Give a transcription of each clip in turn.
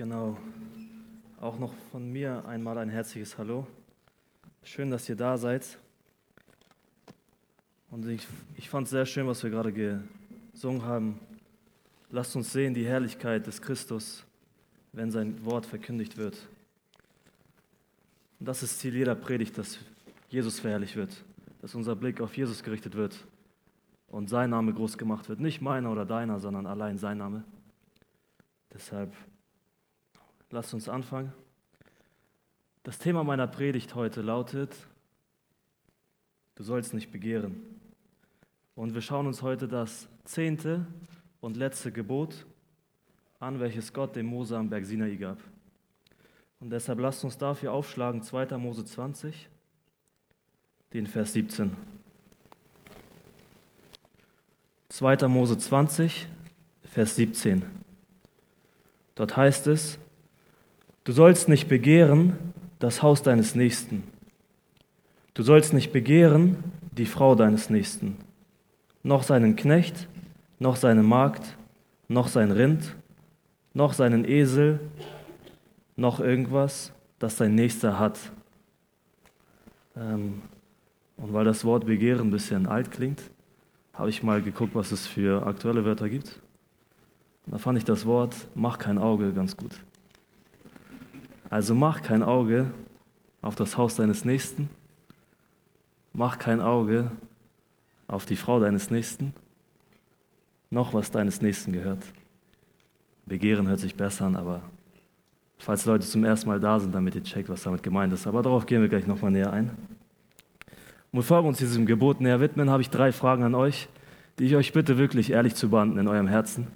Genau. Auch noch von mir einmal ein herzliches Hallo. Schön, dass ihr da seid. Und ich, ich fand es sehr schön, was wir gerade gesungen haben. Lasst uns sehen die Herrlichkeit des Christus, wenn sein Wort verkündigt wird. Und das ist Ziel jeder Predigt, dass Jesus verherrlicht wird, dass unser Blick auf Jesus gerichtet wird und sein Name groß gemacht wird. Nicht meiner oder deiner, sondern allein sein Name. Deshalb lasst uns anfangen. Das Thema meiner Predigt heute lautet, du sollst nicht begehren. Und wir schauen uns heute das zehnte und letzte Gebot an, welches Gott dem Mose am Berg Sinai gab. Und deshalb lasst uns dafür aufschlagen 2. Mose 20, den Vers 17. 2. Mose 20, Vers 17. Dort heißt es, du sollst nicht begehren das Haus deines Nächsten. Du sollst nicht begehren die Frau deines Nächsten, noch seinen Knecht, noch seine Magd, noch sein Rind, noch seinen Esel, noch irgendwas, das dein Nächster hat. Ähm, und weil das Wort Begehren ein bisschen alt klingt, habe ich mal geguckt, was es für aktuelle Wörter gibt. Und da fand ich das Wort mach kein Auge ganz gut. Also mach kein Auge auf das Haus deines Nächsten, mach kein Auge auf die Frau deines Nächsten, noch was deines Nächsten gehört. Begehren hört sich besser an, aber falls Leute zum ersten Mal da sind, damit ihr checkt, was damit gemeint ist. Aber darauf gehen wir gleich nochmal näher ein. Und bevor wir uns diesem Gebot näher widmen, habe ich drei Fragen an euch, die ich euch bitte wirklich ehrlich zu beantworten in eurem Herzen.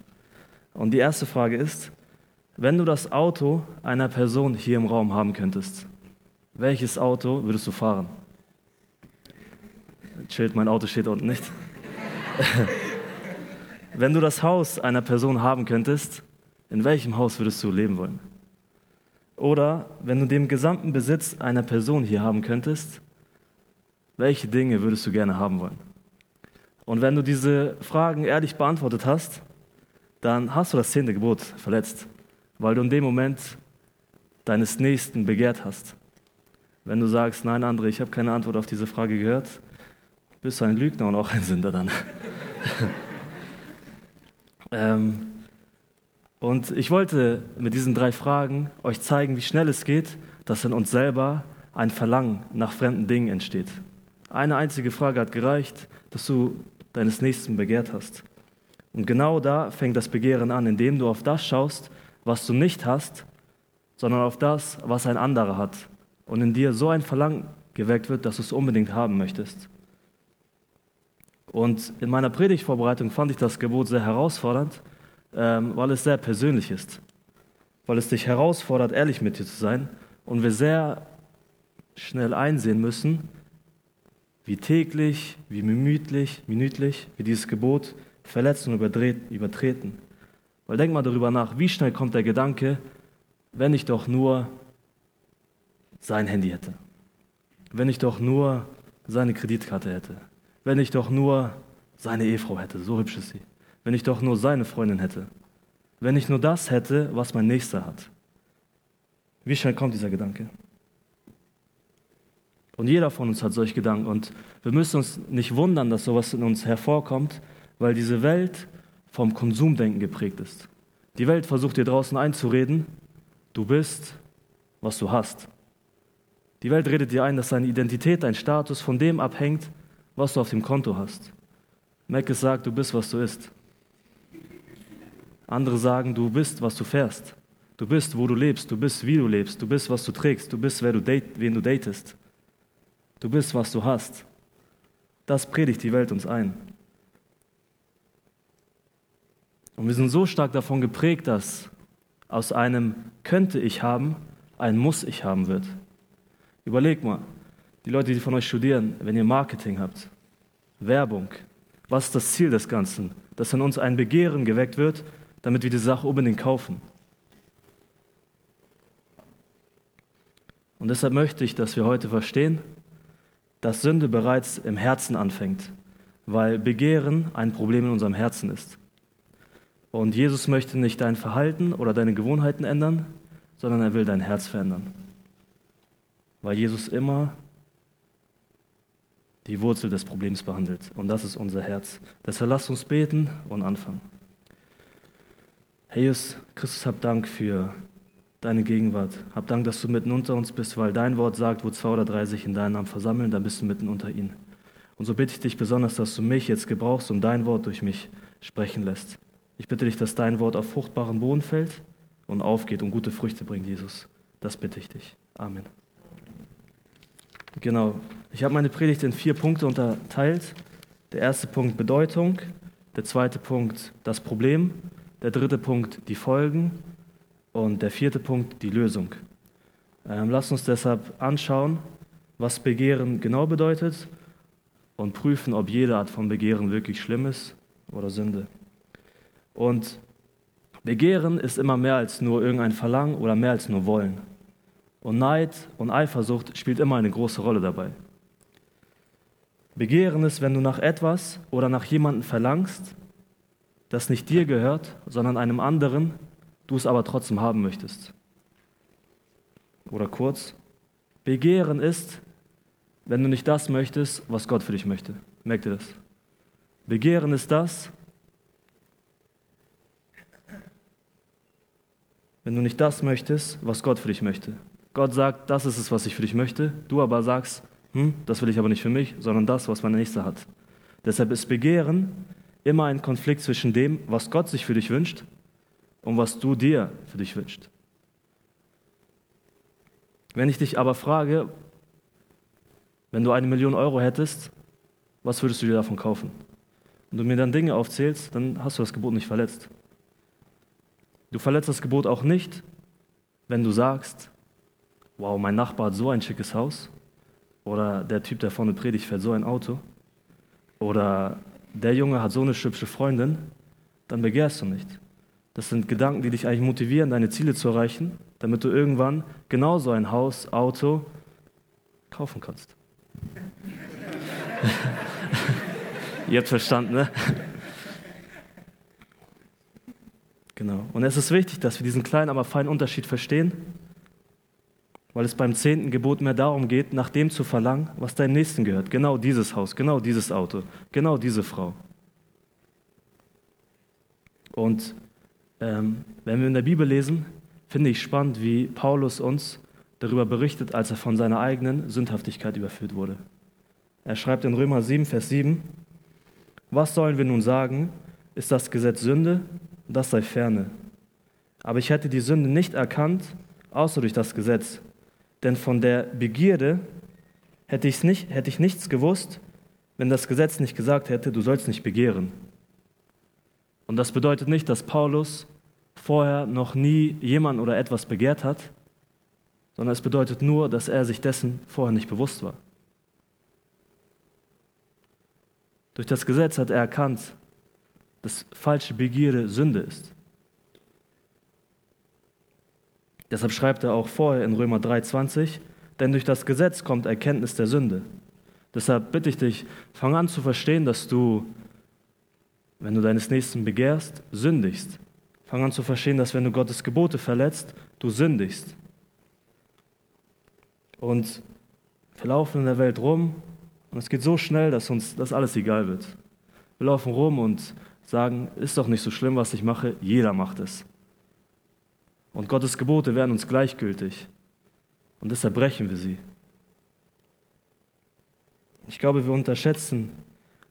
Und die erste Frage ist, wenn du das Auto einer Person hier im Raum haben könntest, welches Auto würdest du fahren? Chillt, mein Auto steht unten nicht. wenn du das Haus einer Person haben könntest, in welchem Haus würdest du leben wollen? Oder wenn du den gesamten Besitz einer Person hier haben könntest, welche Dinge würdest du gerne haben wollen? Und wenn du diese Fragen ehrlich beantwortet hast, dann hast du das zehnte Gebot verletzt, weil du in dem Moment deines Nächsten begehrt hast. Wenn du sagst, nein, André, ich habe keine Antwort auf diese Frage gehört, bist du ein Lügner und auch ein Sünder dann. ähm, und ich wollte mit diesen drei Fragen euch zeigen, wie schnell es geht, dass in uns selber ein Verlangen nach fremden Dingen entsteht. Eine einzige Frage hat gereicht, dass du deines Nächsten begehrt hast. Und genau da fängt das Begehren an, indem du auf das schaust, was du nicht hast, sondern auf das, was ein anderer hat. Und in dir so ein Verlangen geweckt wird, dass du es unbedingt haben möchtest. Und in meiner Predigtvorbereitung fand ich das Gebot sehr herausfordernd, ähm, weil es sehr persönlich ist. Weil es dich herausfordert, ehrlich mit dir zu sein. Und wir sehr schnell einsehen müssen, wie täglich, wie minütlich, minütlich wir dieses Gebot verletzen und übertreten. Weil denk mal darüber nach, wie schnell kommt der Gedanke, wenn ich doch nur sein Handy hätte, wenn ich doch nur seine Kreditkarte hätte, wenn ich doch nur seine Ehefrau hätte, so hübsch ist sie, wenn ich doch nur seine Freundin hätte, wenn ich nur das hätte, was mein Nächster hat. Wie schnell kommt dieser Gedanke? Und jeder von uns hat solche Gedanken. Und wir müssen uns nicht wundern, dass sowas in uns hervorkommt, weil diese Welt vom Konsumdenken geprägt ist. Die Welt versucht dir draußen einzureden, du bist, was du hast. Die Welt redet dir ein, dass deine Identität, dein Status von dem abhängt, was du auf dem Konto hast. Meckes sagt, du bist, was du isst. Andere sagen, du bist, was du fährst. Du bist, wo du lebst. Du bist, wie du lebst. Du bist, was du trägst. Du bist, wer du date, wen du datest. Du bist, was du hast. Das predigt die Welt uns ein. Und wir sind so stark davon geprägt, dass aus einem könnte ich haben ein muss ich haben wird. Überleg mal, die Leute, die von euch studieren, wenn ihr Marketing habt, Werbung, was ist das Ziel des Ganzen? Dass in uns ein Begehren geweckt wird, damit wir die Sache unbedingt kaufen. Und deshalb möchte ich, dass wir heute verstehen, dass Sünde bereits im Herzen anfängt, weil Begehren ein Problem in unserem Herzen ist. Und Jesus möchte nicht dein Verhalten oder deine Gewohnheiten ändern, sondern er will dein Herz verändern. Weil Jesus immer die Wurzel des Problems behandelt. Und das ist unser Herz. Deshalb lasst uns beten und anfangen. Herr Jesus, Christus, hab Dank für deine Gegenwart. Hab Dank, dass du mitten unter uns bist, weil dein Wort sagt, wo zwei oder drei sich in deinem Namen versammeln, dann bist du mitten unter ihnen. Und so bitte ich dich besonders, dass du mich jetzt gebrauchst und dein Wort durch mich sprechen lässt. Ich bitte dich, dass dein Wort auf fruchtbaren Boden fällt und aufgeht und gute Früchte bringt, Jesus. Das bitte ich dich. Amen. Genau. Ich habe meine Predigt in vier Punkte unterteilt. Der erste Punkt Bedeutung, der zweite Punkt das Problem, der dritte Punkt die Folgen und der vierte Punkt die Lösung. Ähm, lasst uns deshalb anschauen, was Begehren genau bedeutet und prüfen, ob jede Art von Begehren wirklich schlimm ist oder Sünde. Und Begehren ist immer mehr als nur irgendein Verlangen oder mehr als nur Wollen. Und Neid und Eifersucht spielt immer eine große Rolle dabei. Begehren ist, wenn du nach etwas oder nach jemandem verlangst, das nicht dir gehört, sondern einem anderen, du es aber trotzdem haben möchtest. Oder kurz, Begehren ist, wenn du nicht das möchtest, was Gott für dich möchte. Merkt ihr das? Begehren ist das, wenn du nicht das möchtest, was Gott für dich möchte. Gott sagt, das ist es, was ich für dich möchte. Du aber sagst, hm, das will ich aber nicht für mich, sondern das, was mein Nächster hat. Deshalb ist Begehren immer ein Konflikt zwischen dem, was Gott sich für dich wünscht und was du dir für dich wünschst. Wenn ich dich aber frage, wenn du eine Million Euro hättest, was würdest du dir davon kaufen? Und du mir dann Dinge aufzählst, dann hast du das Gebot nicht verletzt. Du verletzt das Gebot auch nicht, wenn du sagst, wow, mein Nachbar hat so ein schickes Haus oder der Typ, der vorne predigt, fährt so ein Auto. Oder der Junge hat so eine hübsche Freundin. Dann begehrst du nicht. Das sind Gedanken, die dich eigentlich motivieren, deine Ziele zu erreichen, damit du irgendwann genauso ein Haus, Auto kaufen kannst. Jetzt verstanden, ne? Genau. Und es ist wichtig, dass wir diesen kleinen, aber feinen Unterschied verstehen weil es beim zehnten Gebot mehr darum geht, nach dem zu verlangen, was deinem Nächsten gehört. Genau dieses Haus, genau dieses Auto, genau diese Frau. Und ähm, wenn wir in der Bibel lesen, finde ich spannend, wie Paulus uns darüber berichtet, als er von seiner eigenen Sündhaftigkeit überführt wurde. Er schreibt in Römer 7, Vers 7, was sollen wir nun sagen? Ist das Gesetz Sünde? Das sei ferne. Aber ich hätte die Sünde nicht erkannt, außer durch das Gesetz. Denn von der Begierde hätte, ich's nicht, hätte ich nichts gewusst, wenn das Gesetz nicht gesagt hätte, du sollst nicht begehren. Und das bedeutet nicht, dass Paulus vorher noch nie jemand oder etwas begehrt hat, sondern es bedeutet nur, dass er sich dessen vorher nicht bewusst war. Durch das Gesetz hat er erkannt, dass falsche Begierde Sünde ist. Deshalb schreibt er auch vorher in Römer 3:20, denn durch das Gesetz kommt Erkenntnis der Sünde. Deshalb bitte ich dich, fang an zu verstehen, dass du, wenn du deines Nächsten begehrst, sündigst. Fang an zu verstehen, dass wenn du Gottes Gebote verletzt, du sündigst. Und wir laufen in der Welt rum und es geht so schnell, dass uns das alles egal wird. Wir laufen rum und sagen, ist doch nicht so schlimm, was ich mache, jeder macht es. Und Gottes Gebote werden uns gleichgültig. Und deshalb brechen wir sie. Ich glaube, wir unterschätzen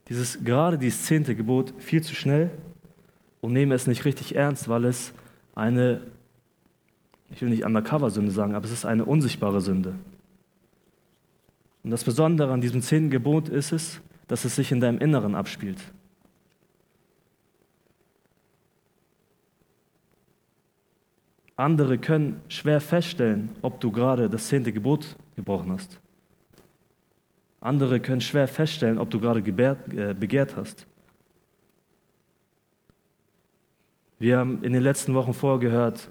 dieses, gerade dieses zehnte Gebot viel zu schnell und nehmen es nicht richtig ernst, weil es eine, ich will nicht Undercover-Sünde sagen, aber es ist eine unsichtbare Sünde. Und das Besondere an diesem zehnten Gebot ist es, dass es sich in deinem Inneren abspielt. Andere können schwer feststellen, ob du gerade das zehnte Gebot gebrochen hast. Andere können schwer feststellen, ob du gerade gebärt, äh, begehrt hast. Wir haben in den letzten Wochen vorgehört,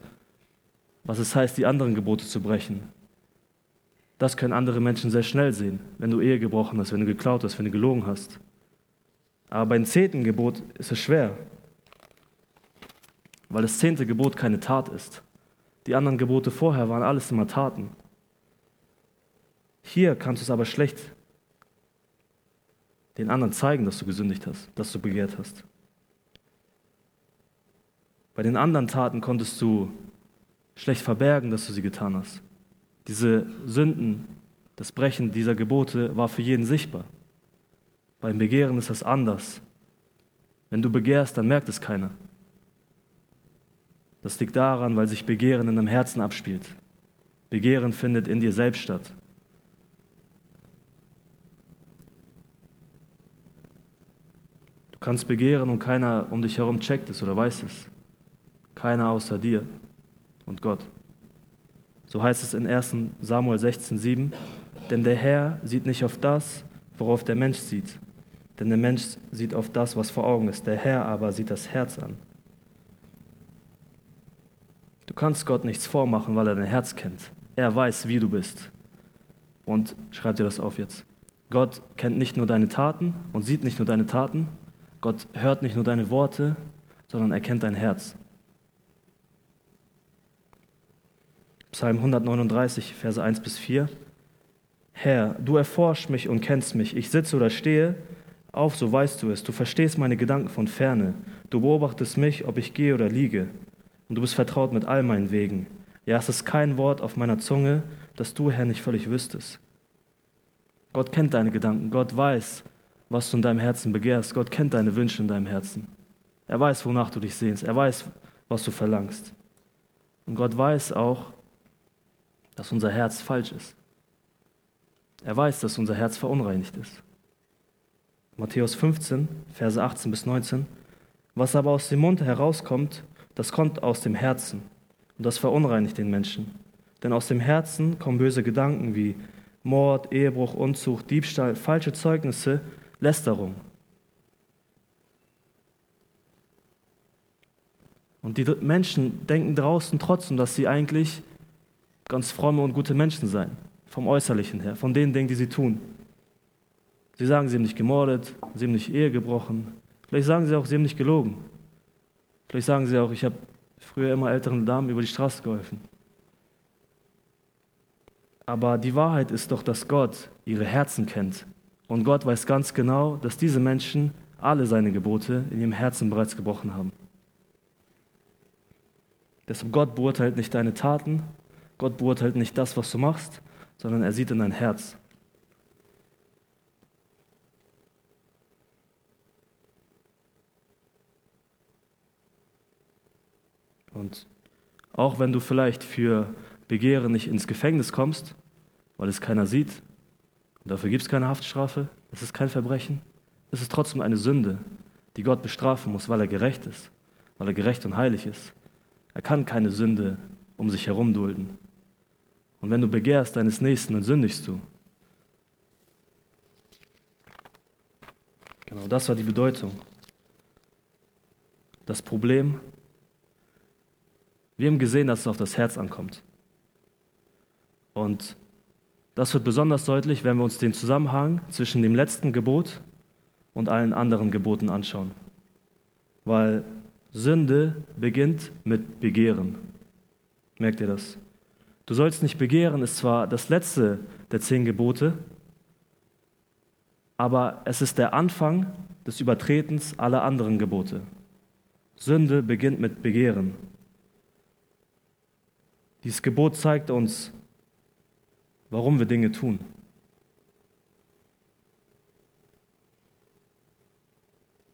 was es heißt, die anderen Gebote zu brechen. Das können andere Menschen sehr schnell sehen, wenn du Ehe gebrochen hast, wenn du geklaut hast, wenn du gelogen hast. Aber beim zehnten Gebot ist es schwer. weil das zehnte Gebot keine Tat ist. Die anderen Gebote vorher waren alles immer Taten. Hier kannst du es aber schlecht den anderen zeigen, dass du gesündigt hast, dass du begehrt hast. Bei den anderen Taten konntest du schlecht verbergen, dass du sie getan hast. Diese Sünden, das Brechen dieser Gebote war für jeden sichtbar. Beim Begehren ist das anders. Wenn du begehrst, dann merkt es keiner. Das liegt daran, weil sich Begehren in deinem Herzen abspielt. Begehren findet in dir selbst statt. Du kannst begehren und keiner um dich herum checkt es oder weiß es. Keiner außer dir und Gott. So heißt es in 1 Samuel 16,7, denn der Herr sieht nicht auf das, worauf der Mensch sieht, denn der Mensch sieht auf das, was vor Augen ist, der Herr aber sieht das Herz an. Du kannst Gott nichts vormachen, weil er dein Herz kennt. Er weiß, wie du bist. Und schreib dir das auf jetzt. Gott kennt nicht nur deine Taten und sieht nicht nur deine Taten. Gott hört nicht nur deine Worte, sondern er kennt dein Herz. Psalm 139, Verse 1 bis 4. Herr, du erforschst mich und kennst mich. Ich sitze oder stehe, auf, so weißt du es. Du verstehst meine Gedanken von ferne. Du beobachtest mich, ob ich gehe oder liege. Und du bist vertraut mit all meinen Wegen. Ja, es ist kein Wort auf meiner Zunge, das du, Herr, nicht völlig wüsstest. Gott kennt deine Gedanken. Gott weiß, was du in deinem Herzen begehrst. Gott kennt deine Wünsche in deinem Herzen. Er weiß, wonach du dich sehnst. Er weiß, was du verlangst. Und Gott weiß auch, dass unser Herz falsch ist. Er weiß, dass unser Herz verunreinigt ist. Matthäus 15, Verse 18 bis 19. Was aber aus dem Mund herauskommt, das kommt aus dem Herzen und das verunreinigt den Menschen. Denn aus dem Herzen kommen böse Gedanken wie Mord, Ehebruch, Unzucht, Diebstahl, falsche Zeugnisse, Lästerung. Und die Menschen denken draußen trotzdem, dass sie eigentlich ganz fromme und gute Menschen sein, vom Äußerlichen her, von den Dingen, die sie tun. Sie sagen, sie haben nicht gemordet, sie haben nicht Ehe gebrochen. Vielleicht sagen sie auch, sie haben nicht gelogen. Vielleicht sagen sie auch, ich habe früher immer älteren Damen über die Straße geholfen. Aber die Wahrheit ist doch, dass Gott ihre Herzen kennt. Und Gott weiß ganz genau, dass diese Menschen alle seine Gebote in ihrem Herzen bereits gebrochen haben. Deshalb Gott beurteilt nicht deine Taten, Gott beurteilt nicht das, was du machst, sondern er sieht in dein Herz. Und auch wenn du vielleicht für Begehren nicht ins Gefängnis kommst, weil es keiner sieht, und dafür gibt es keine Haftstrafe, es ist kein Verbrechen, es ist trotzdem eine Sünde, die Gott bestrafen muss, weil er gerecht ist, weil er gerecht und heilig ist. Er kann keine Sünde um sich herum dulden. Und wenn du begehrst deines Nächsten, dann sündigst du. Genau, das war die Bedeutung. Das Problem, wir haben gesehen, dass es auf das Herz ankommt. Und das wird besonders deutlich, wenn wir uns den Zusammenhang zwischen dem letzten Gebot und allen anderen Geboten anschauen. Weil Sünde beginnt mit Begehren. Merkt ihr das? Du sollst nicht begehren ist zwar das letzte der zehn Gebote, aber es ist der Anfang des Übertretens aller anderen Gebote. Sünde beginnt mit Begehren. Dieses Gebot zeigt uns, warum wir Dinge tun.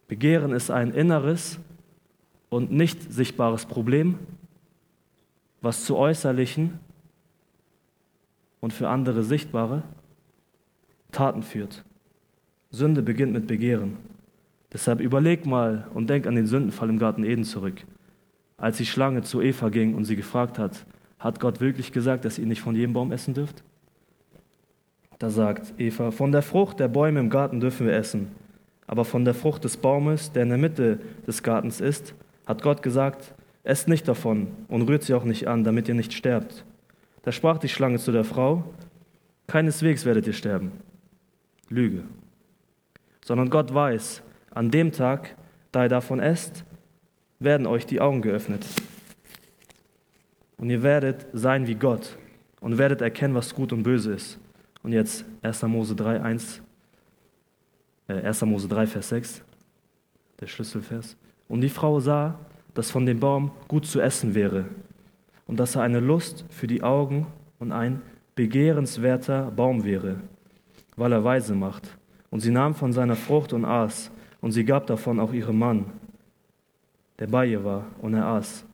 Begehren ist ein inneres und nicht sichtbares Problem, was zu äußerlichen und für andere sichtbare Taten führt. Sünde beginnt mit Begehren. Deshalb überleg mal und denk an den Sündenfall im Garten Eden zurück. Als die Schlange zu Eva ging und sie gefragt hat, hat Gott wirklich gesagt, dass ihr nicht von jedem Baum essen dürft? Da sagt Eva, von der Frucht der Bäume im Garten dürfen wir essen, aber von der Frucht des Baumes, der in der Mitte des Gartens ist, hat Gott gesagt, esst nicht davon und rührt sie auch nicht an, damit ihr nicht sterbt. Da sprach die Schlange zu der Frau, keineswegs werdet ihr sterben. Lüge. Sondern Gott weiß, an dem Tag, da ihr davon esst, werden euch die Augen geöffnet. Und ihr werdet sein wie Gott und werdet erkennen, was gut und böse ist. Und jetzt 1. Mose 3, 1, äh, 1. Mose 3, Vers 6, der Schlüsselvers. Und die Frau sah, dass von dem Baum gut zu essen wäre und dass er eine Lust für die Augen und ein begehrenswerter Baum wäre, weil er weise macht. Und sie nahm von seiner Frucht und aß, und sie gab davon auch ihrem Mann, der bei ihr war, und er aß.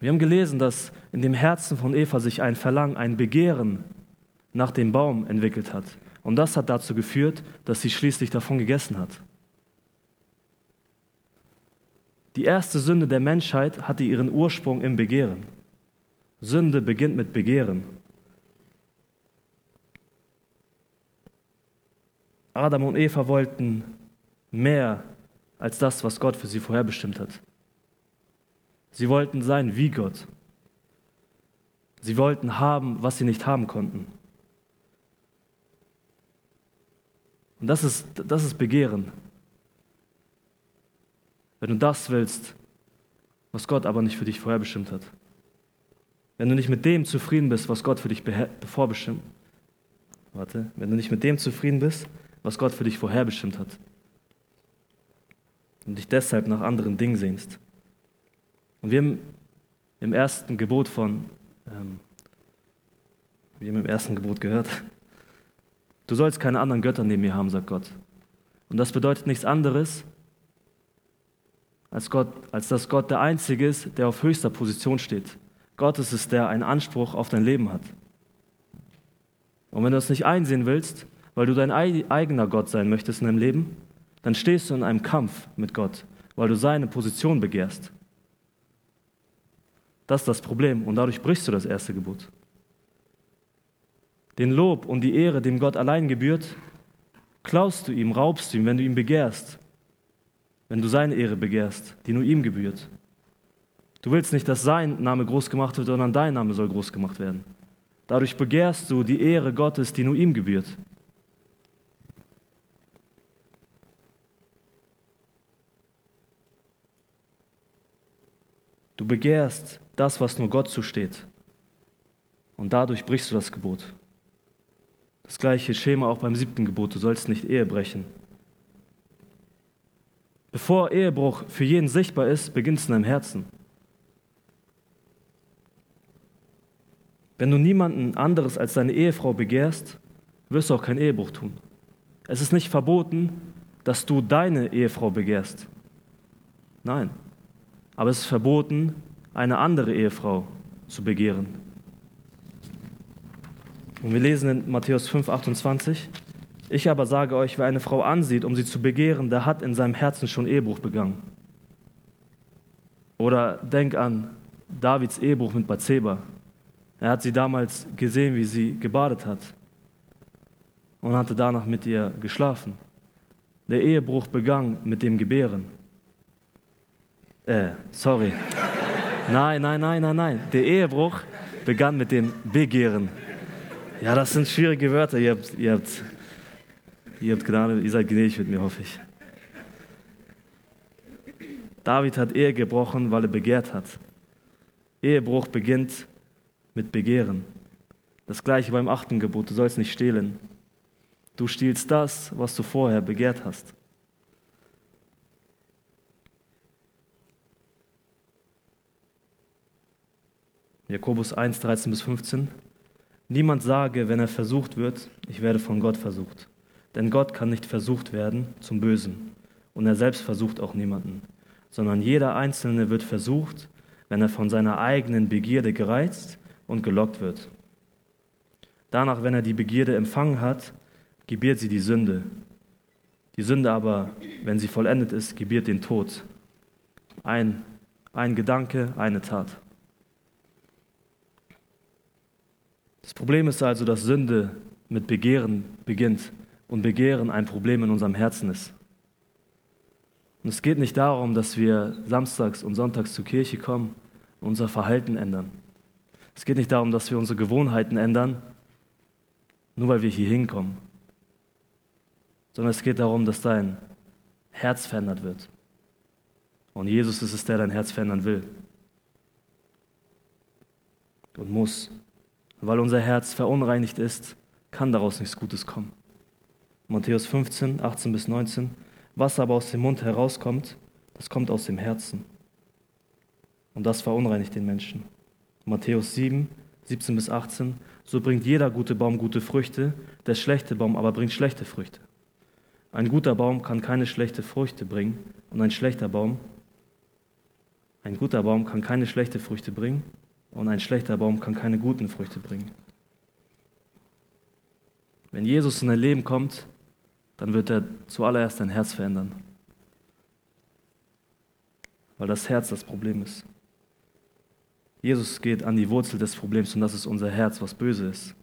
Wir haben gelesen, dass in dem Herzen von Eva sich ein Verlangen, ein Begehren nach dem Baum entwickelt hat. Und das hat dazu geführt, dass sie schließlich davon gegessen hat. Die erste Sünde der Menschheit hatte ihren Ursprung im Begehren. Sünde beginnt mit Begehren. Adam und Eva wollten mehr als das, was Gott für sie vorherbestimmt hat. Sie wollten sein wie Gott. Sie wollten haben, was sie nicht haben konnten. Und das ist, das ist Begehren. Wenn du das willst, was Gott aber nicht für dich vorherbestimmt hat. Wenn du nicht mit dem zufrieden bist, was Gott für dich vorbestimmt. Warte, wenn du nicht mit dem zufrieden bist, was Gott für dich vorherbestimmt hat. Und dich deshalb nach anderen Dingen sehnst. Und wir haben im ersten Gebot von, ähm, wir haben im ersten Gebot gehört, du sollst keine anderen Götter neben mir haben, sagt Gott. Und das bedeutet nichts anderes, als, Gott, als dass Gott der Einzige ist, der auf höchster Position steht. Gott ist es, der einen Anspruch auf dein Leben hat. Und wenn du das nicht einsehen willst, weil du dein eigener Gott sein möchtest in deinem Leben, dann stehst du in einem Kampf mit Gott, weil du seine Position begehrst. Das ist das Problem und dadurch brichst du das erste Gebot. Den Lob und die Ehre, dem Gott allein gebührt, klaust du ihm, raubst du ihm, wenn du ihn begehrst, wenn du seine Ehre begehrst, die nur ihm gebührt. Du willst nicht, dass sein Name groß gemacht wird, sondern dein Name soll groß gemacht werden. Dadurch begehrst du die Ehre Gottes, die nur ihm gebührt. Du begehrst das, was nur Gott zusteht. Und dadurch brichst du das Gebot. Das gleiche Schema auch beim siebten Gebot, du sollst nicht Ehe brechen. Bevor Ehebruch für jeden sichtbar ist, beginnt es in deinem Herzen. Wenn du niemanden anderes als deine Ehefrau begehrst, wirst du auch keinen Ehebruch tun. Es ist nicht verboten, dass du deine Ehefrau begehrst. Nein. Aber es ist verboten, eine andere Ehefrau zu begehren. Und wir lesen in Matthäus 5, 28, ich aber sage euch, wer eine Frau ansieht, um sie zu begehren, der hat in seinem Herzen schon Ehebruch begangen. Oder denk an Davids Ehebruch mit Bathseba. Er hat sie damals gesehen, wie sie gebadet hat und hatte danach mit ihr geschlafen. Der Ehebruch begann mit dem Gebären. Äh, sorry. Nein, nein, nein, nein, nein. Der Ehebruch begann mit dem Begehren. Ja, das sind schwierige Wörter. Ihr habt, ihr habt, ihr habt Gnade, ihr seid gnädig mit mir, hoffe ich. David hat Ehe gebrochen, weil er begehrt hat. Ehebruch beginnt mit Begehren. Das gleiche beim achten Gebot, du sollst nicht stehlen. Du stiehlst das, was du vorher begehrt hast. Jakobus 1, 13 bis 15. Niemand sage, wenn er versucht wird, ich werde von Gott versucht. Denn Gott kann nicht versucht werden zum Bösen. Und er selbst versucht auch niemanden. Sondern jeder Einzelne wird versucht, wenn er von seiner eigenen Begierde gereizt und gelockt wird. Danach, wenn er die Begierde empfangen hat, gebiert sie die Sünde. Die Sünde aber, wenn sie vollendet ist, gebiert den Tod. Ein, ein Gedanke, eine Tat. Das Problem ist also, dass Sünde mit Begehren beginnt und Begehren ein Problem in unserem Herzen ist. Und es geht nicht darum, dass wir samstags und sonntags zur Kirche kommen und unser Verhalten ändern. Es geht nicht darum, dass wir unsere Gewohnheiten ändern, nur weil wir hier hinkommen, sondern es geht darum, dass dein Herz verändert wird, Und Jesus ist es, der dein Herz verändern will. Und muss. Weil unser Herz verunreinigt ist, kann daraus nichts Gutes kommen. Matthäus 15, 18 bis 19. Was aber aus dem Mund herauskommt, das kommt aus dem Herzen. Und das verunreinigt den Menschen. Matthäus 7, 17 bis 18. So bringt jeder gute Baum gute Früchte, der schlechte Baum aber bringt schlechte Früchte. Ein guter Baum kann keine schlechte Früchte bringen und ein schlechter Baum, ein guter Baum kann keine schlechte Früchte bringen und ein schlechter Baum kann keine guten Früchte bringen. Wenn Jesus in dein Leben kommt, dann wird er zuallererst dein Herz verändern. Weil das Herz das Problem ist. Jesus geht an die Wurzel des Problems und das ist unser Herz, was böse ist.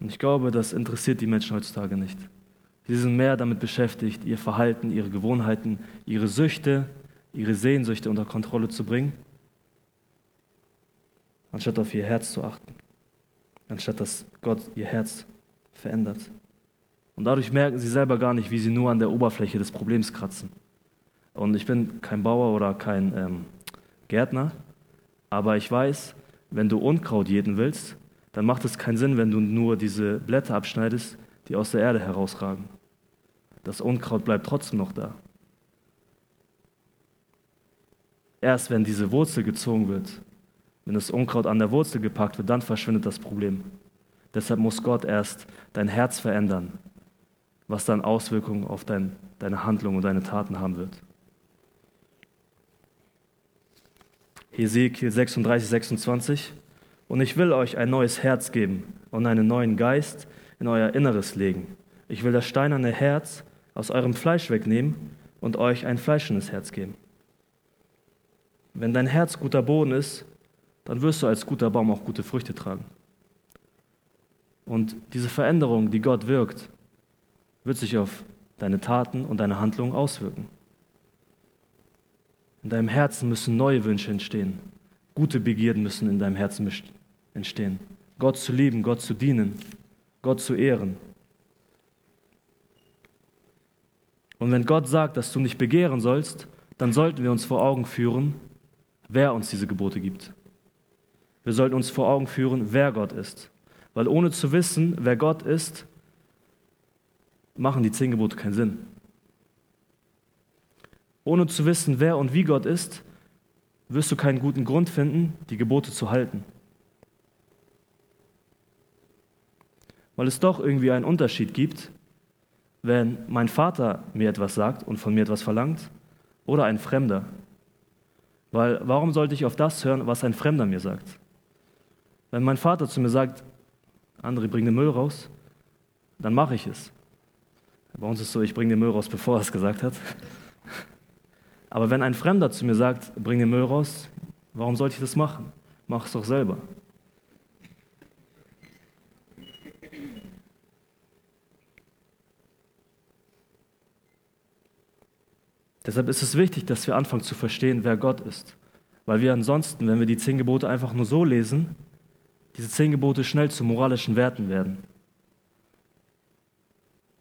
Und ich glaube, das interessiert die Menschen heutzutage nicht. Sie sind mehr damit beschäftigt, ihr Verhalten, ihre Gewohnheiten, ihre Süchte, ihre Sehnsüchte unter Kontrolle zu bringen, anstatt auf ihr Herz zu achten, anstatt dass Gott ihr Herz verändert. Und dadurch merken sie selber gar nicht, wie sie nur an der Oberfläche des Problems kratzen. Und ich bin kein Bauer oder kein ähm, Gärtner, aber ich weiß, wenn du Unkraut jäten willst, dann macht es keinen Sinn, wenn du nur diese Blätter abschneidest, die aus der Erde herausragen. Das Unkraut bleibt trotzdem noch da. Erst wenn diese Wurzel gezogen wird, wenn das Unkraut an der Wurzel gepackt wird, dann verschwindet das Problem. Deshalb muss Gott erst dein Herz verändern, was dann Auswirkungen auf dein, deine Handlung und deine Taten haben wird. Hesekiel 36, 26. Und ich will euch ein neues Herz geben und einen neuen Geist in euer Inneres legen. Ich will das steinerne Herz aus eurem Fleisch wegnehmen und euch ein fleischendes Herz geben. Wenn dein Herz guter Boden ist, dann wirst du als guter Baum auch gute Früchte tragen. Und diese Veränderung, die Gott wirkt, wird sich auf deine Taten und deine Handlungen auswirken. In deinem Herzen müssen neue Wünsche entstehen. Gute Begierden müssen in deinem Herzen entstehen. Gott zu lieben, Gott zu dienen, Gott zu ehren. Und wenn Gott sagt, dass du nicht begehren sollst, dann sollten wir uns vor Augen führen, wer uns diese Gebote gibt. Wir sollten uns vor Augen führen, wer Gott ist. Weil ohne zu wissen, wer Gott ist, machen die zehn Gebote keinen Sinn. Ohne zu wissen, wer und wie Gott ist, wirst du keinen guten Grund finden, die Gebote zu halten. Weil es doch irgendwie einen Unterschied gibt, wenn mein Vater mir etwas sagt und von mir etwas verlangt oder ein Fremder. Weil warum sollte ich auf das hören, was ein Fremder mir sagt? Wenn mein Vater zu mir sagt, André, bring den Müll raus, dann mache ich es. Bei uns ist es so, ich bringe den Müll raus, bevor er es gesagt hat. Aber wenn ein Fremder zu mir sagt, bring den Müll raus, warum sollte ich das machen? Mach es doch selber. Deshalb ist es wichtig, dass wir anfangen zu verstehen, wer Gott ist. Weil wir ansonsten, wenn wir die zehn Gebote einfach nur so lesen, diese zehn Gebote schnell zu moralischen Werten werden.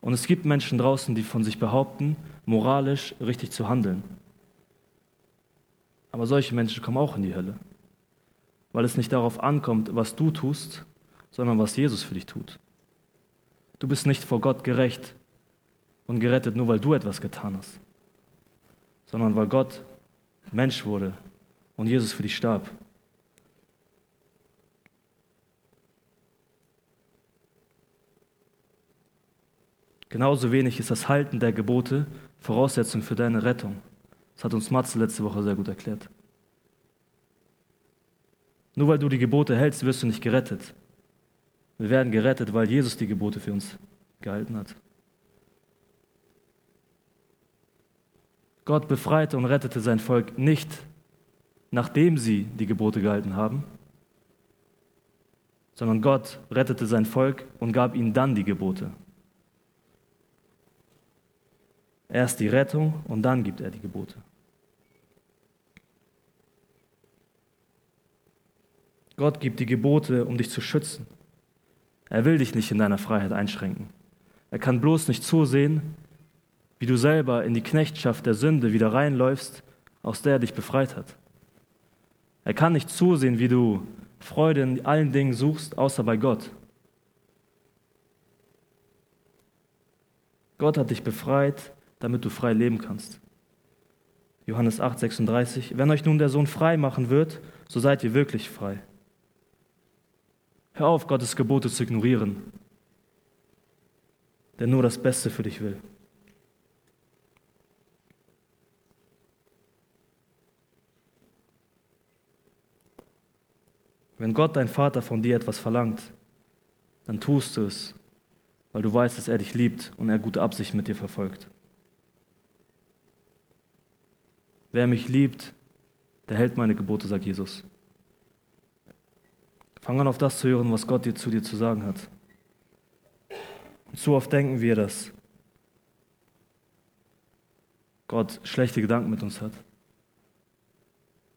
Und es gibt Menschen draußen, die von sich behaupten, moralisch richtig zu handeln. Aber solche Menschen kommen auch in die Hölle, weil es nicht darauf ankommt, was du tust, sondern was Jesus für dich tut. Du bist nicht vor Gott gerecht und gerettet, nur weil du etwas getan hast, sondern weil Gott Mensch wurde und Jesus für dich starb. Genauso wenig ist das Halten der Gebote Voraussetzung für deine Rettung. Das hat uns Matze letzte Woche sehr gut erklärt. Nur weil du die Gebote hältst, wirst du nicht gerettet. Wir werden gerettet, weil Jesus die Gebote für uns gehalten hat. Gott befreite und rettete sein Volk nicht, nachdem sie die Gebote gehalten haben, sondern Gott rettete sein Volk und gab ihnen dann die Gebote. Erst die Rettung und dann gibt er die Gebote. Gott gibt die Gebote, um dich zu schützen. Er will dich nicht in deiner Freiheit einschränken. Er kann bloß nicht zusehen, wie du selber in die Knechtschaft der Sünde wieder reinläufst, aus der er dich befreit hat. Er kann nicht zusehen, wie du Freude in allen Dingen suchst, außer bei Gott. Gott hat dich befreit, damit du frei leben kannst. Johannes 8, 36. Wenn euch nun der Sohn frei machen wird, so seid ihr wirklich frei. Hör auf, Gottes Gebote zu ignorieren, der nur das Beste für dich will. Wenn Gott, dein Vater, von dir etwas verlangt, dann tust du es, weil du weißt, dass er dich liebt und er gute Absicht mit dir verfolgt. Wer mich liebt, der hält meine Gebote, sagt Jesus. Fang an, auf das zu hören, was Gott dir zu dir zu sagen hat. Und zu oft denken wir, dass Gott schlechte Gedanken mit uns hat.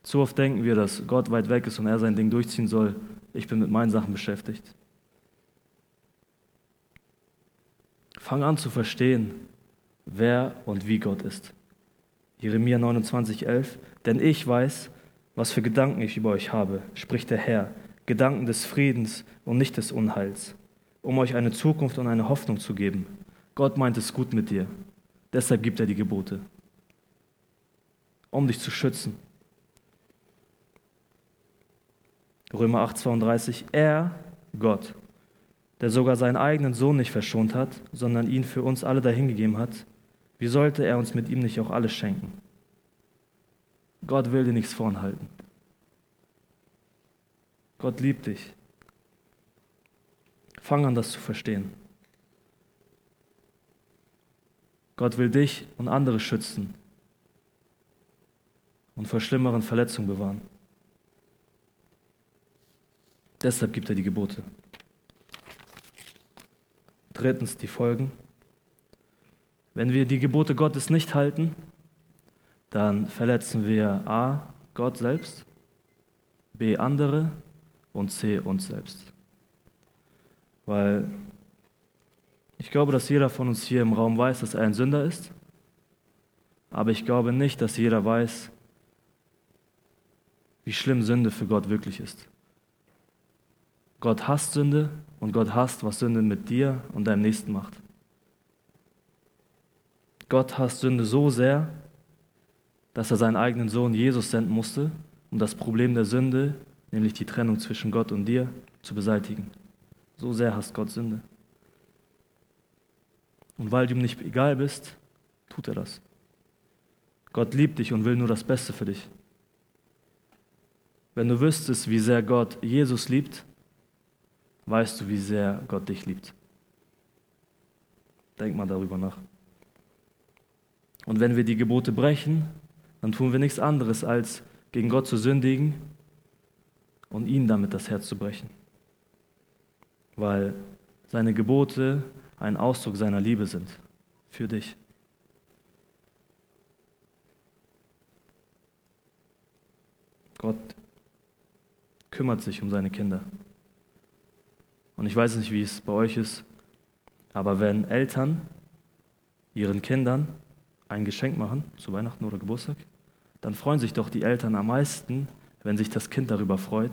Zu oft denken wir, dass Gott weit weg ist und er sein Ding durchziehen soll. Ich bin mit meinen Sachen beschäftigt. Fang an zu verstehen, wer und wie Gott ist. Jeremia 29, 11. Denn ich weiß, was für Gedanken ich über euch habe, spricht der Herr, Gedanken des Friedens und nicht des Unheils, um euch eine Zukunft und eine Hoffnung zu geben. Gott meint es gut mit dir. Deshalb gibt er die Gebote, um dich zu schützen. Römer 8, 32. Er, Gott, der sogar seinen eigenen Sohn nicht verschont hat, sondern ihn für uns alle dahingegeben hat, wie sollte er uns mit ihm nicht auch alles schenken? Gott will dir nichts vorhalten. Gott liebt dich. Fang an, das zu verstehen. Gott will dich und andere schützen und vor schlimmeren Verletzungen bewahren. Deshalb gibt er die Gebote. Drittens die Folgen. Wenn wir die Gebote Gottes nicht halten, dann verletzen wir a. Gott selbst, b. andere und c. uns selbst. Weil ich glaube, dass jeder von uns hier im Raum weiß, dass er ein Sünder ist, aber ich glaube nicht, dass jeder weiß, wie schlimm Sünde für Gott wirklich ist. Gott hasst Sünde und Gott hasst, was Sünde mit dir und deinem Nächsten macht. Gott hasst Sünde so sehr, dass er seinen eigenen Sohn Jesus senden musste, um das Problem der Sünde, nämlich die Trennung zwischen Gott und dir, zu beseitigen. So sehr hasst Gott Sünde. Und weil du ihm nicht egal bist, tut er das. Gott liebt dich und will nur das Beste für dich. Wenn du wüsstest, wie sehr Gott Jesus liebt, weißt du, wie sehr Gott dich liebt. Denk mal darüber nach. Und wenn wir die Gebote brechen, dann tun wir nichts anderes, als gegen Gott zu sündigen und ihn damit das Herz zu brechen. Weil seine Gebote ein Ausdruck seiner Liebe sind für dich. Gott kümmert sich um seine Kinder. Und ich weiß nicht, wie es bei euch ist, aber wenn Eltern ihren Kindern ein Geschenk machen, zu Weihnachten oder Geburtstag, dann freuen sich doch die Eltern am meisten, wenn sich das Kind darüber freut,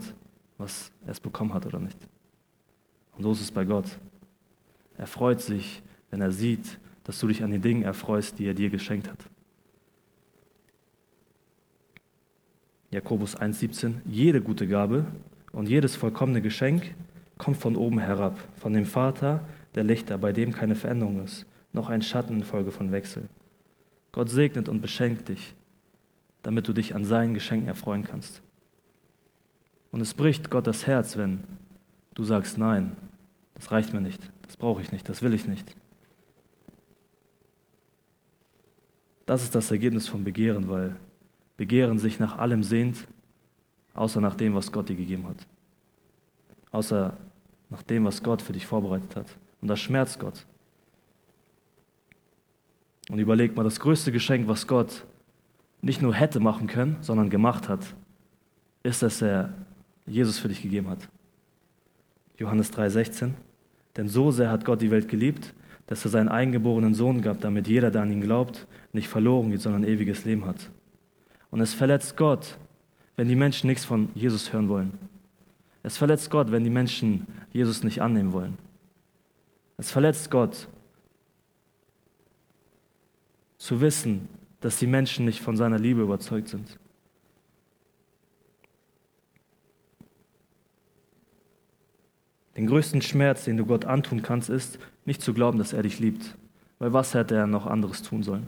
was es bekommen hat oder nicht. Und so ist es bei Gott. Er freut sich, wenn er sieht, dass du dich an den Dingen erfreust, die er dir geschenkt hat. Jakobus 1,17 Jede gute Gabe und jedes vollkommene Geschenk kommt von oben herab, von dem Vater der Lichter, bei dem keine Veränderung ist, noch ein Schatten infolge von Wechsel. Gott segnet und beschenkt dich, damit du dich an seinen Geschenken erfreuen kannst. Und es bricht Gott das Herz, wenn du sagst, nein, das reicht mir nicht, das brauche ich nicht, das will ich nicht. Das ist das Ergebnis von Begehren, weil Begehren sich nach allem sehnt, außer nach dem, was Gott dir gegeben hat. Außer nach dem, was Gott für dich vorbereitet hat. Und das schmerzt Gott. Und überleg mal, das größte Geschenk, was Gott nicht nur hätte machen können, sondern gemacht hat, ist, dass er Jesus für dich gegeben hat. Johannes 3,16. Denn so sehr hat Gott die Welt geliebt, dass er seinen eingeborenen Sohn gab, damit jeder, der an ihn glaubt, nicht verloren geht, sondern ewiges Leben hat. Und es verletzt Gott, wenn die Menschen nichts von Jesus hören wollen. Es verletzt Gott, wenn die Menschen Jesus nicht annehmen wollen. Es verletzt Gott, zu wissen, dass die Menschen nicht von seiner Liebe überzeugt sind. Den größten Schmerz, den du Gott antun kannst, ist, nicht zu glauben, dass er dich liebt. Weil was hätte er noch anderes tun sollen?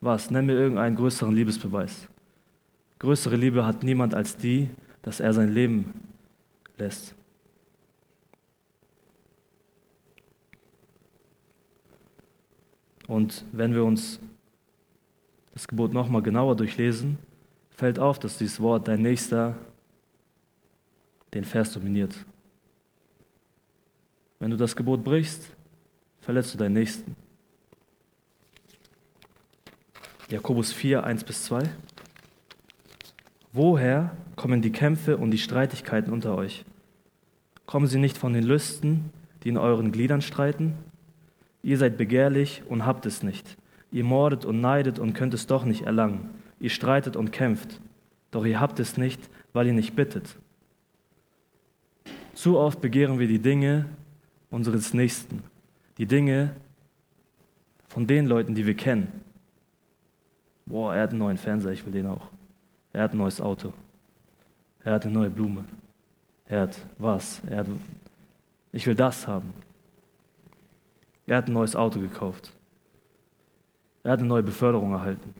Was? Nenn mir irgendeinen größeren Liebesbeweis. Größere Liebe hat niemand als die, dass er sein Leben lässt. Und wenn wir uns das Gebot nochmal genauer durchlesen, fällt auf, dass dieses Wort dein Nächster den Vers dominiert. Wenn du das Gebot brichst, verletzt du deinen Nächsten. Jakobus 4, 1 bis 2. Woher kommen die Kämpfe und die Streitigkeiten unter euch? Kommen sie nicht von den Lüsten, die in euren Gliedern streiten? Ihr seid begehrlich und habt es nicht. Ihr mordet und neidet und könnt es doch nicht erlangen. Ihr streitet und kämpft, doch ihr habt es nicht, weil ihr nicht bittet. Zu oft begehren wir die Dinge unseres Nächsten, die Dinge von den Leuten, die wir kennen. Boah, er hat einen neuen Fernseher, ich will den auch. Er hat ein neues Auto. Er hat eine neue Blume. Er hat was? Er hat, ich will das haben. Er hat ein neues Auto gekauft. Er hat eine neue Beförderung erhalten.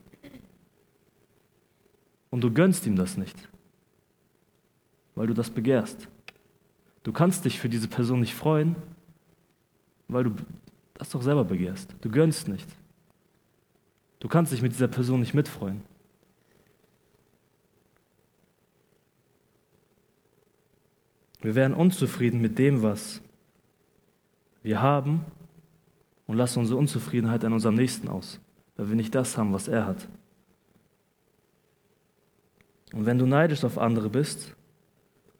Und du gönnst ihm das nicht, weil du das begehrst. Du kannst dich für diese Person nicht freuen, weil du das doch selber begehrst. Du gönnst nicht. Du kannst dich mit dieser Person nicht mitfreuen. Wir werden unzufrieden mit dem, was wir haben und lassen unsere Unzufriedenheit an unserem Nächsten aus, weil wir nicht das haben, was er hat. Und wenn du neidisch auf andere bist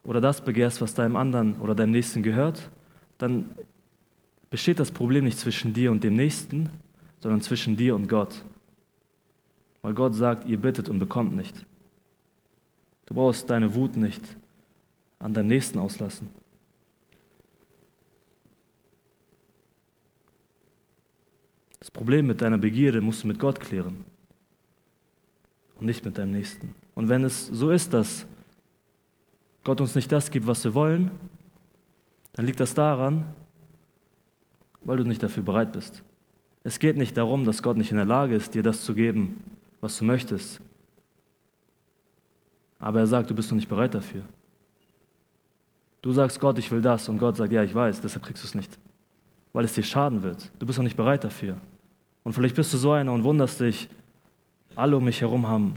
oder das begehrst, was deinem anderen oder deinem Nächsten gehört, dann besteht das Problem nicht zwischen dir und dem Nächsten, sondern zwischen dir und Gott. Weil Gott sagt, ihr bittet und bekommt nicht. Du brauchst deine Wut nicht an deinem Nächsten auslassen. Das Problem mit deiner Begierde musst du mit Gott klären und nicht mit deinem Nächsten. Und wenn es so ist, dass Gott uns nicht das gibt, was wir wollen, dann liegt das daran, weil du nicht dafür bereit bist. Es geht nicht darum, dass Gott nicht in der Lage ist, dir das zu geben, was du möchtest. Aber er sagt, du bist noch nicht bereit dafür. Du sagst Gott, ich will das und Gott sagt, ja, ich weiß, deshalb kriegst du es nicht, weil es dir schaden wird. Du bist noch nicht bereit dafür. Und vielleicht bist du so einer und wunderst dich, alle um mich herum haben,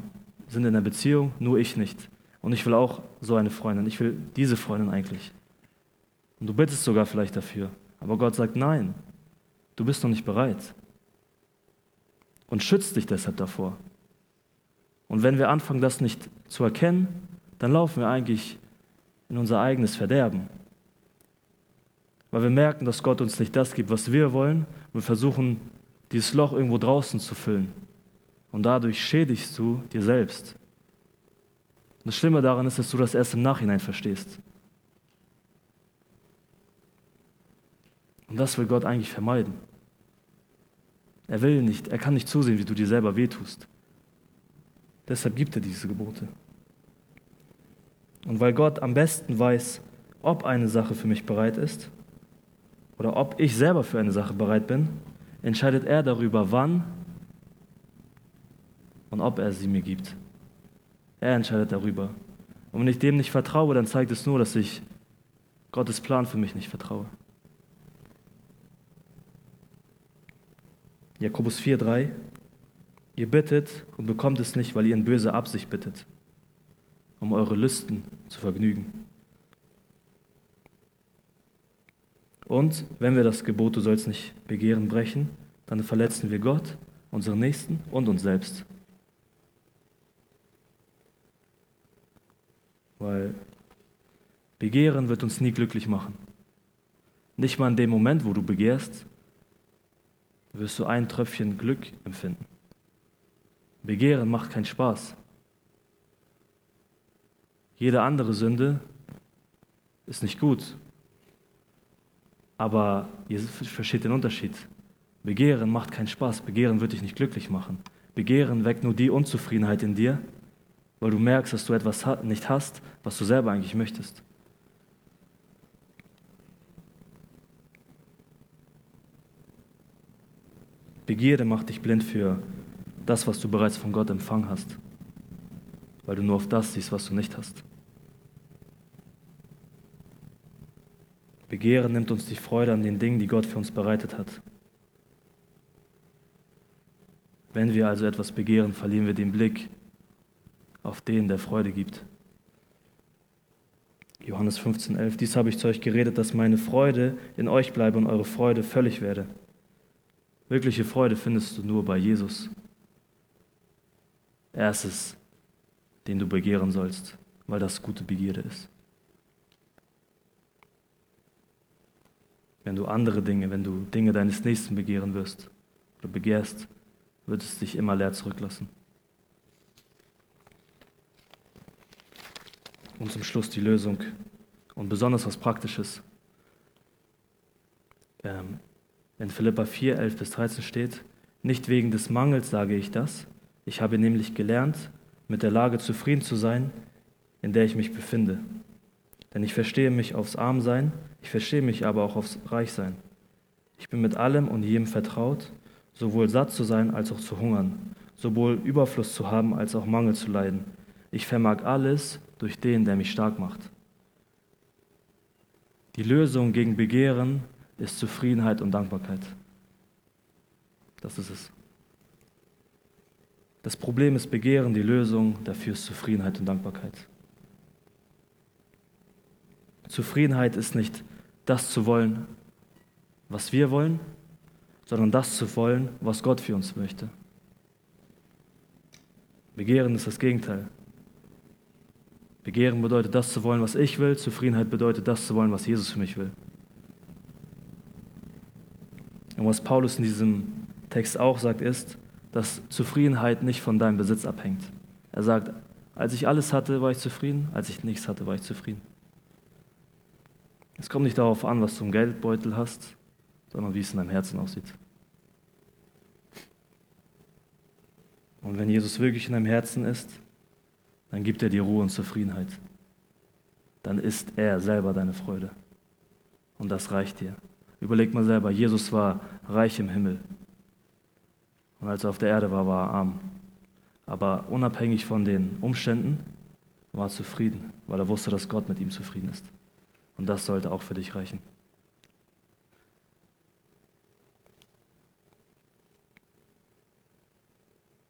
sind in einer Beziehung, nur ich nicht. Und ich will auch so eine Freundin, ich will diese Freundin eigentlich. Und du bittest sogar vielleicht dafür. Aber Gott sagt, nein, du bist noch nicht bereit. Und schützt dich deshalb davor. Und wenn wir anfangen, das nicht zu erkennen, dann laufen wir eigentlich in unser eigenes Verderben. Weil wir merken, dass Gott uns nicht das gibt, was wir wollen. Wir versuchen, dieses Loch irgendwo draußen zu füllen. Und dadurch schädigst du dir selbst. Und das Schlimme daran ist, dass du das erst im Nachhinein verstehst. Und das will Gott eigentlich vermeiden. Er will nicht, er kann nicht zusehen, wie du dir selber wehtust. Deshalb gibt er diese Gebote. Und weil Gott am besten weiß, ob eine Sache für mich bereit ist oder ob ich selber für eine Sache bereit bin, entscheidet er darüber, wann und ob er sie mir gibt. Er entscheidet darüber. Und wenn ich dem nicht vertraue, dann zeigt es nur, dass ich Gottes Plan für mich nicht vertraue. Jakobus 4,3 Ihr bittet und bekommt es nicht, weil ihr in böser Absicht bittet um eure Lüsten zu vergnügen. Und wenn wir das Gebot, du sollst nicht begehren, brechen, dann verletzen wir Gott, unseren Nächsten und uns selbst. Weil Begehren wird uns nie glücklich machen. Nicht mal in dem Moment, wo du begehrst, wirst du ein Tröpfchen Glück empfinden. Begehren macht keinen Spaß. Jede andere Sünde ist nicht gut. Aber ihr versteht den Unterschied. Begehren macht keinen Spaß. Begehren wird dich nicht glücklich machen. Begehren weckt nur die Unzufriedenheit in dir, weil du merkst, dass du etwas nicht hast, was du selber eigentlich möchtest. Begierde macht dich blind für das, was du bereits von Gott empfangen hast, weil du nur auf das siehst, was du nicht hast. Begehren nimmt uns die Freude an den Dingen, die Gott für uns bereitet hat. Wenn wir also etwas begehren, verlieren wir den Blick auf den, der Freude gibt. Johannes 15,11 Dies habe ich zu euch geredet, dass meine Freude in euch bleibe und eure Freude völlig werde. Wirkliche Freude findest du nur bei Jesus. Er ist es, den du begehren sollst, weil das gute Begierde ist. Wenn du andere Dinge, wenn du Dinge deines Nächsten begehren wirst oder begehrst, wird es dich immer leer zurücklassen. Und zum Schluss die Lösung und besonders was Praktisches. Ähm, in Philippa 4, 11 bis 13 steht, nicht wegen des Mangels sage ich das, ich habe nämlich gelernt, mit der Lage zufrieden zu sein, in der ich mich befinde. Denn ich verstehe mich aufs Armsein, ich verstehe mich aber auch aufs Reichsein. Ich bin mit allem und jedem vertraut, sowohl satt zu sein als auch zu hungern, sowohl Überfluss zu haben als auch Mangel zu leiden. Ich vermag alles durch den, der mich stark macht. Die Lösung gegen Begehren ist Zufriedenheit und Dankbarkeit. Das ist es. Das Problem ist Begehren, die Lösung dafür ist Zufriedenheit und Dankbarkeit. Zufriedenheit ist nicht das zu wollen, was wir wollen, sondern das zu wollen, was Gott für uns möchte. Begehren ist das Gegenteil. Begehren bedeutet das zu wollen, was ich will. Zufriedenheit bedeutet das zu wollen, was Jesus für mich will. Und was Paulus in diesem Text auch sagt, ist, dass Zufriedenheit nicht von deinem Besitz abhängt. Er sagt, als ich alles hatte, war ich zufrieden, als ich nichts hatte, war ich zufrieden. Es kommt nicht darauf an, was du im Geldbeutel hast, sondern wie es in deinem Herzen aussieht. Und wenn Jesus wirklich in deinem Herzen ist, dann gibt er dir Ruhe und Zufriedenheit. Dann ist er selber deine Freude. Und das reicht dir. Überleg mal selber, Jesus war reich im Himmel. Und als er auf der Erde war, war er arm. Aber unabhängig von den Umständen war er zufrieden, weil er wusste, dass Gott mit ihm zufrieden ist. Und das sollte auch für dich reichen.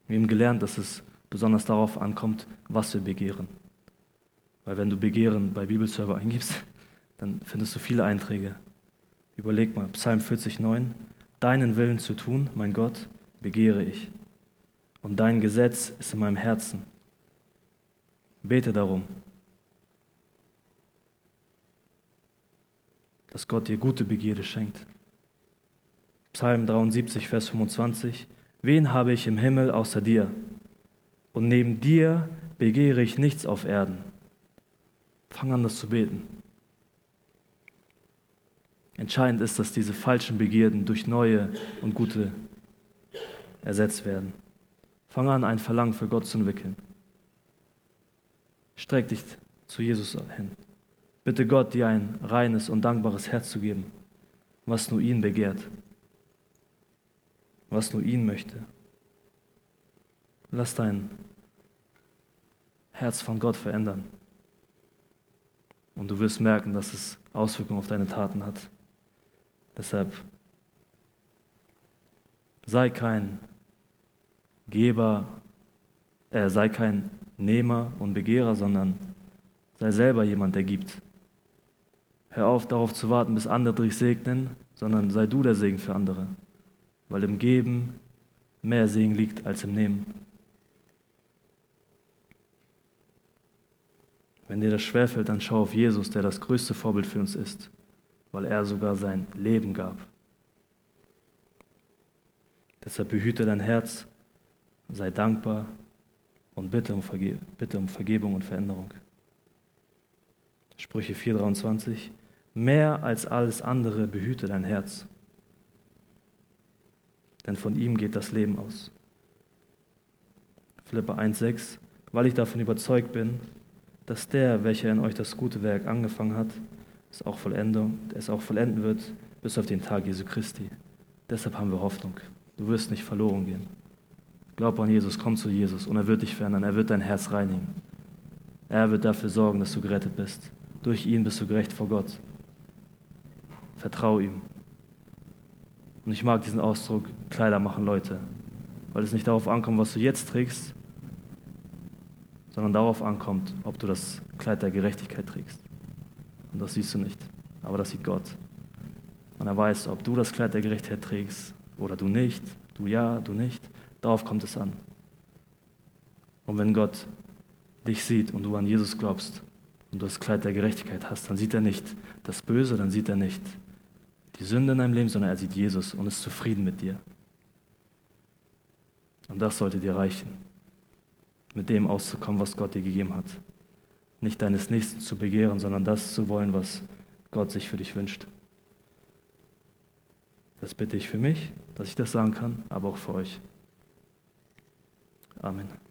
Wir haben gelernt, dass es besonders darauf ankommt, was wir begehren. Weil wenn du Begehren bei Bibelserver eingibst, dann findest du viele Einträge. Überleg mal, Psalm 40, 9. Deinen Willen zu tun, mein Gott, begehre ich. Und dein Gesetz ist in meinem Herzen. Bete darum, dass Gott dir gute Begierde schenkt. Psalm 73, Vers 25. Wen habe ich im Himmel außer dir? Und neben dir begehre ich nichts auf Erden. Fang an, das zu beten. Entscheidend ist, dass diese falschen Begierden durch neue und gute ersetzt werden. Fang an, ein Verlangen für Gott zu entwickeln. Streck dich zu Jesus hin. Bitte Gott, dir ein reines und dankbares Herz zu geben, was nur ihn begehrt, was nur ihn möchte. Lass dein Herz von Gott verändern. Und du wirst merken, dass es Auswirkungen auf deine Taten hat. Deshalb sei kein Geber, äh, sei kein Nehmer und Begehrer, sondern sei selber jemand, der gibt. Hör auf, darauf zu warten, bis andere dich segnen, sondern sei du der Segen für andere. Weil im Geben mehr Segen liegt als im Nehmen. Wenn dir das schwerfällt, dann schau auf Jesus, der das größte Vorbild für uns ist weil er sogar sein Leben gab. Deshalb behüte dein Herz, sei dankbar und bitte um, Verge bitte um Vergebung und Veränderung. Sprüche 4,23 Mehr als alles andere behüte dein Herz, denn von ihm geht das Leben aus. Philippa 1,6 Weil ich davon überzeugt bin, dass der, welcher in euch das gute Werk angefangen hat, es auch, es auch vollenden wird bis auf den Tag Jesu Christi. Deshalb haben wir Hoffnung. Du wirst nicht verloren gehen. Glaub an Jesus, komm zu Jesus und er wird dich verändern. Er wird dein Herz reinigen. Er wird dafür sorgen, dass du gerettet bist. Durch ihn bist du gerecht vor Gott. Vertrau ihm. Und ich mag diesen Ausdruck, Kleider machen Leute, weil es nicht darauf ankommt, was du jetzt trägst, sondern darauf ankommt, ob du das Kleid der Gerechtigkeit trägst. Und das siehst du nicht, aber das sieht Gott. Und er weiß, ob du das Kleid der Gerechtigkeit trägst oder du nicht, du ja, du nicht, darauf kommt es an. Und wenn Gott dich sieht und du an Jesus glaubst und du das Kleid der Gerechtigkeit hast, dann sieht er nicht das Böse, dann sieht er nicht die Sünde in deinem Leben, sondern er sieht Jesus und ist zufrieden mit dir. Und das sollte dir reichen, mit dem auszukommen, was Gott dir gegeben hat. Nicht deines Nächsten zu begehren, sondern das zu wollen, was Gott sich für dich wünscht. Das bitte ich für mich, dass ich das sagen kann, aber auch für euch. Amen.